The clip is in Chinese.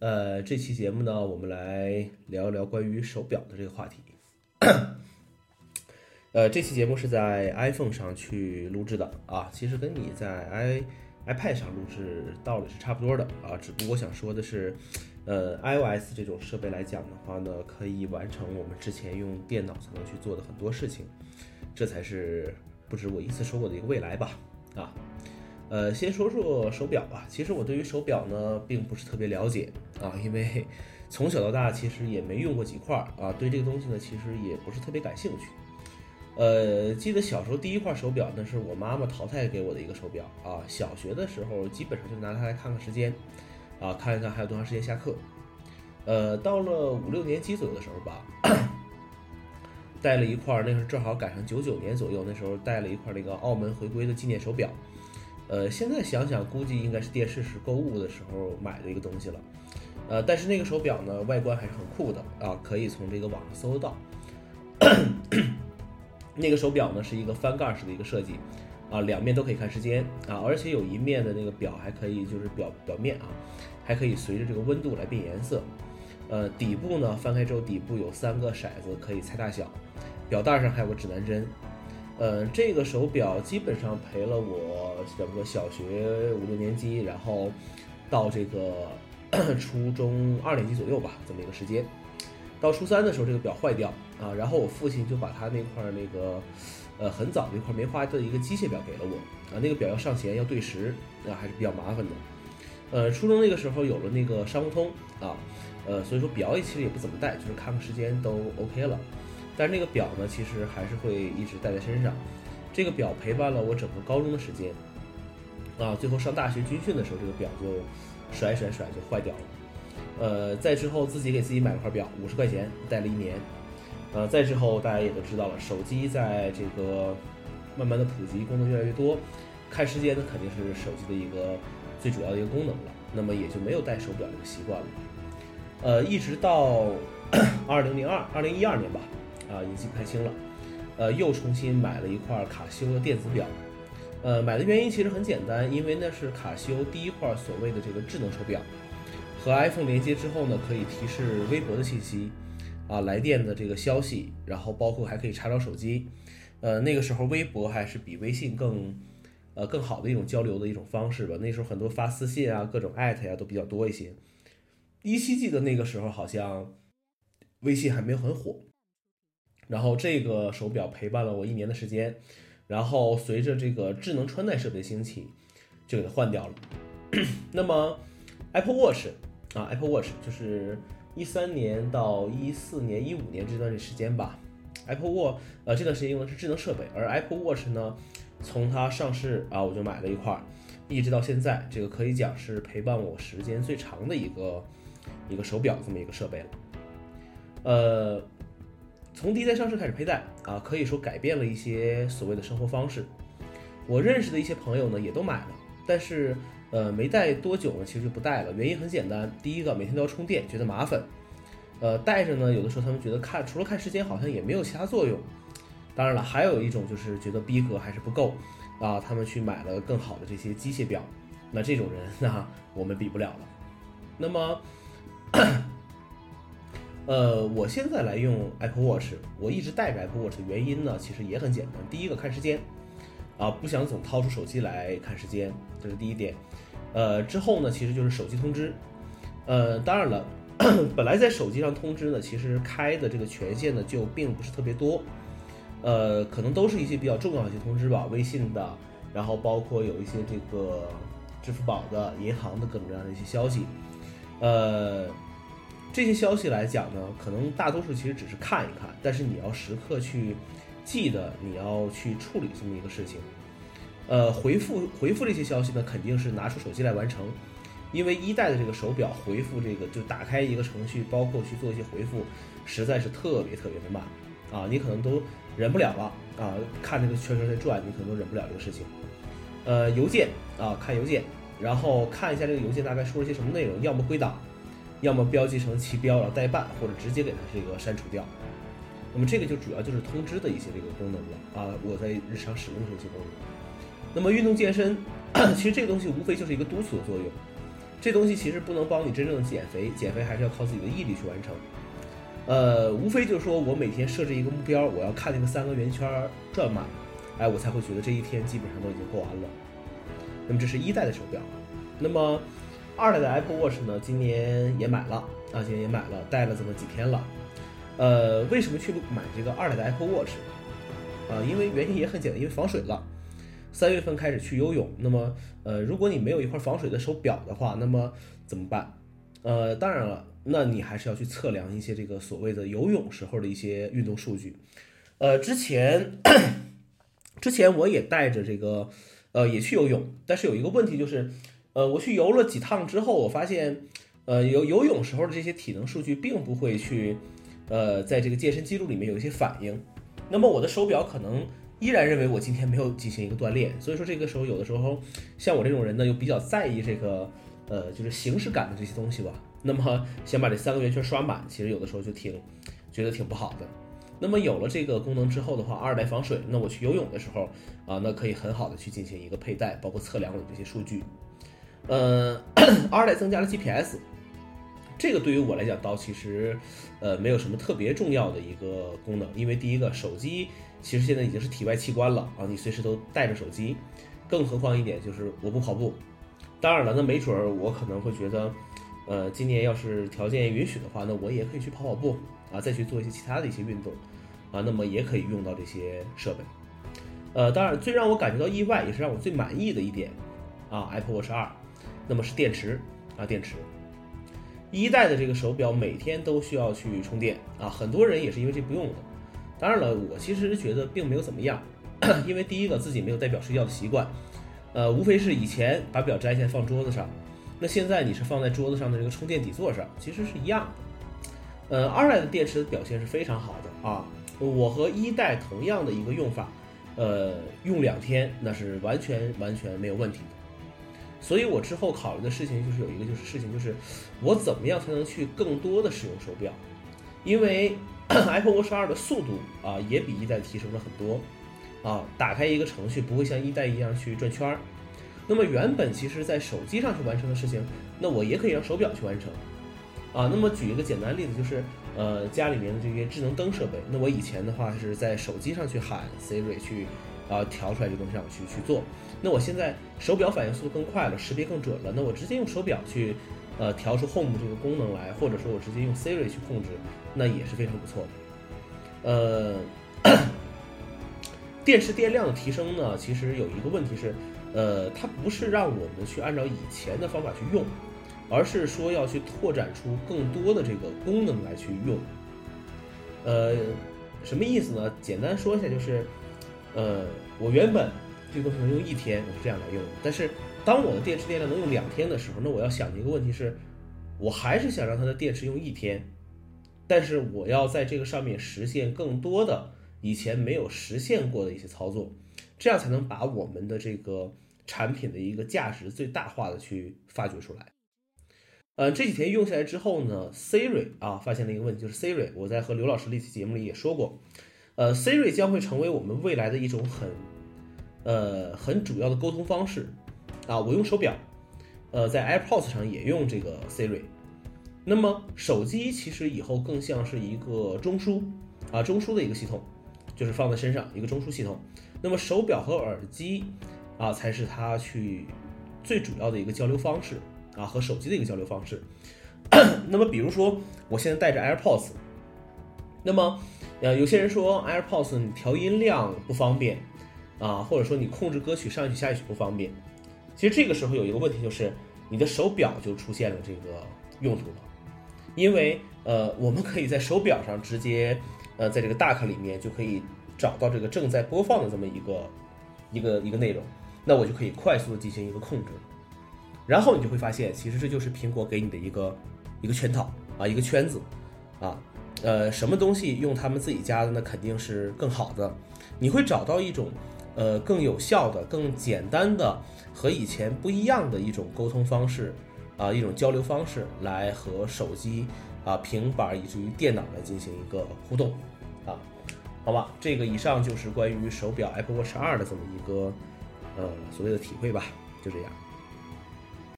呃，这期节目呢，我们来聊一聊关于手表的这个话题。呃，这期节目是在 iPhone 上去录制的啊，其实跟你在 i iPad 上录制道理是差不多的啊，只不过我想说的是，呃，iOS 这种设备来讲的话呢，可以完成我们之前用电脑才能去做的很多事情，这才是不止我一次说过的一个未来吧啊。呃，先说说手表吧。其实我对于手表呢，并不是特别了解啊，因为 从小到大其实也没用过几块啊，对这个东西呢，其实也不是特别感兴趣。呃，记得小时候第一块手表呢，是我妈妈淘汰给我的一个手表啊。小学的时候，基本上就拿它来看看时间啊，看一看还有多长时间下课。呃，到了五六年级左右的时候吧，带了一块，那时候正好赶上九九年左右，那时候带了一块那个澳门回归的纪念手表。呃，现在想想，估计应该是电视时购物的时候买的一个东西了。呃，但是那个手表呢，外观还是很酷的啊，可以从这个网上搜得到。那个手表呢，是一个翻盖式的一个设计，啊，两面都可以看时间啊，而且有一面的那个表还可以，就是表表面啊，还可以随着这个温度来变颜色。呃，底部呢，翻开之后底部有三个骰子可以猜大小，表带上还有个指南针。呃，这个手表基本上陪了我整个小学五六年级，然后到这个 初中二年级左右吧，这么一个时间。到初三的时候，这个表坏掉啊，然后我父亲就把他那块那个呃很早那块梅花的一个机械表给了我啊，那个表要上弦要对时啊，还是比较麻烦的。呃，初中那个时候有了那个商务通啊，呃，所以说表也其实也不怎么带，就是看看时间都 OK 了。但是那个表呢，其实还是会一直带在身上。这个表陪伴了我整个高中的时间，啊，最后上大学军训的时候，这个表就甩甩甩就坏掉了。呃，再之后自己给自己买了块表，五十块钱戴了一年。呃，再之后大家也都知道了，手机在这个慢慢的普及，功能越来越多，看时间呢肯定是手机的一个最主要的一个功能了。那么也就没有戴手表这个习惯了。呃，一直到二零零二、二零一二年吧。啊，已经记不太清了，呃，又重新买了一块卡西欧的电子表，呃，买的原因其实很简单，因为那是卡西欧第一块所谓的这个智能手表，和 iPhone 连接之后呢，可以提示微博的信息，啊，来电的这个消息，然后包括还可以查找手机，呃，那个时候微博还是比微信更，呃，更好的一种交流的一种方式吧，那时候很多发私信啊，各种艾特呀都比较多一些，依稀记得那个时候好像微信还没有很火。然后这个手表陪伴了我一年的时间，然后随着这个智能穿戴设备兴起，就给它换掉了。那么 Apple Watch 啊，Apple Watch 就是一三年到一四年、一五年这段时间吧，Apple Watch 呃这段时间用的是智能设备，而 Apple Watch 呢，从它上市啊我就买了一块，一直到现在，这个可以讲是陪伴我时间最长的一个一个手表这么一个设备了，呃。从第一代上市开始佩戴啊，可以说改变了一些所谓的生活方式。我认识的一些朋友呢，也都买了，但是呃没戴多久呢，其实就不戴了。原因很简单，第一个每天都要充电，觉得麻烦。呃，戴着呢，有的时候他们觉得看除了看时间，好像也没有其他作用。当然了，还有一种就是觉得逼格还是不够啊，他们去买了更好的这些机械表。那这种人那我们比不了了。那么。呃，我现在来用 Apple Watch，我一直带着 Apple Watch 的原因呢，其实也很简单。第一个看时间，啊，不想总掏出手机来看时间，这是第一点。呃，之后呢，其实就是手机通知。呃，当然了，本来在手机上通知呢，其实开的这个权限呢就并不是特别多。呃，可能都是一些比较重要的一些通知吧，微信的，然后包括有一些这个支付宝的、银行的各种各样的一些消息。呃。这些消息来讲呢，可能大多数其实只是看一看，但是你要时刻去记得你要去处理这么一个事情。呃，回复回复这些消息呢，肯定是拿出手机来完成，因为一代的这个手表回复这个就打开一个程序，包括去做一些回复，实在是特别特别的慢啊，你可能都忍不了了啊，看这个圈圈在转，你可能都忍不了这个事情。呃，邮件啊，看邮件，然后看一下这个邮件大概说了些什么内容，要么归档。要么标记成其标，然后代办，或者直接给它这个删除掉。那么这个就主要就是通知的一些这个功能了啊，我在日常使用的这些功能。那么运动健身，其实这个东西无非就是一个督促的作用。这东西其实不能帮你真正的减肥，减肥还是要靠自己的毅力去完成。呃，无非就是说我每天设置一个目标，我要看那个三个圆圈转满，哎，我才会觉得这一天基本上都已经过完了。那么这是一代的手表，那么二代的 Apple Watch 呢，今年也买了啊，今年也买了，戴了这么几天了。呃，为什么去买这个二代的 Apple Watch？啊，因为原因也很简单，因为防水了。三月份开始去游泳，那么呃，如果你没有一块防水的手表的话，那么怎么办？呃，当然了，那你还是要去测量一些这个所谓的游泳时候的一些运动数据。呃，之前之前我也带着这个。呃，也去游泳，但是有一个问题就是，呃，我去游了几趟之后，我发现，呃，游游泳时候的这些体能数据并不会去，呃，在这个健身记录里面有一些反应。那么我的手表可能依然认为我今天没有进行一个锻炼，所以说这个时候有的时候像我这种人呢，又比较在意这个，呃，就是形式感的这些东西吧。那么想把这三个圆圈刷满，其实有的时候就挺觉得挺不好的。那么有了这个功能之后的话，二代防水，那我去游泳的时候啊，那可以很好的去进行一个佩戴，包括测量我的这些数据。呃，二代增加了 GPS，这个对于我来讲倒其实呃没有什么特别重要的一个功能，因为第一个手机其实现在已经是体外器官了啊，你随时都带着手机，更何况一点就是我不跑步，当然了，那没准儿我可能会觉得，呃，今年要是条件允许的话，那我也可以去跑跑步。啊，再去做一些其他的一些运动，啊，那么也可以用到这些设备。呃，当然，最让我感觉到意外，也是让我最满意的一点，啊，Apple Watch 二，那么是电池啊，电池。一代的这个手表每天都需要去充电啊，很多人也是因为这不用的。当然了，我其实觉得并没有怎么样，因为第一个自己没有戴表睡觉的习惯，呃，无非是以前把表摘下来放桌子上，那现在你是放在桌子上的这个充电底座上，其实是一样的。呃，二代的电池表现是非常好的啊，我和一代同样的一个用法，呃，用两天那是完全完全没有问题的。所以我之后考虑的事情就是有一个就是事情就是我怎么样才能去更多的使用手表，因为 Apple Watch 二的速度啊也比一代提升了很多啊，打开一个程序不会像一代一样去转圈儿，那么原本其实在手机上去完成的事情，那我也可以让手表去完成。啊，那么举一个简单例子，就是呃家里面的这些智能灯设备。那我以前的话是在手机上去喊 Siri 去啊调出来这东西让我去去做。那我现在手表反应速度更快了，识别更准了，那我直接用手表去呃调出 Home 这个功能来，或者说我直接用 Siri 去控制，那也是非常不错的。呃，电池电量的提升呢，其实有一个问题是，呃，它不是让我们去按照以前的方法去用。而是说要去拓展出更多的这个功能来去用，呃，什么意思呢？简单说一下就是，呃，我原本这个东西能用一天，我是这样来用的。但是当我的电池电量能用两天的时候，那我要想的一个问题是，我还是想让它的电池用一天，但是我要在这个上面实现更多的以前没有实现过的一些操作，这样才能把我们的这个产品的一个价值最大化的去发掘出来。呃，这几天用下来之后呢，Siri 啊发现了一个问题，就是 Siri，我在和刘老师那期节目里也说过，呃，Siri 将会成为我们未来的一种很，呃，很主要的沟通方式啊。我用手表，呃，在 AirPods 上也用这个 Siri。那么手机其实以后更像是一个中枢啊，中枢的一个系统，就是放在身上一个中枢系统。那么手表和耳机啊，才是它去最主要的一个交流方式。啊，和手机的一个交流方式。那么，比如说，我现在带着 AirPods，那么，呃，有些人说 AirPods 你调音量不方便啊，或者说你控制歌曲上一曲下一曲不方便。其实这个时候有一个问题，就是你的手表就出现了这个用途了，因为呃，我们可以在手表上直接呃，在这个 Dock 里面就可以找到这个正在播放的这么一个一个一个内容，那我就可以快速的进行一个控制。然后你就会发现，其实这就是苹果给你的一个一个圈套啊，一个圈子啊，呃，什么东西用他们自己家的，那肯定是更好的。你会找到一种呃更有效的、更简单的和以前不一样的一种沟通方式啊，一种交流方式来和手机啊、平板以至于电脑来进行一个互动啊，好吧，这个以上就是关于手表 Apple Watch 二的这么一个呃所谓的体会吧，就这样。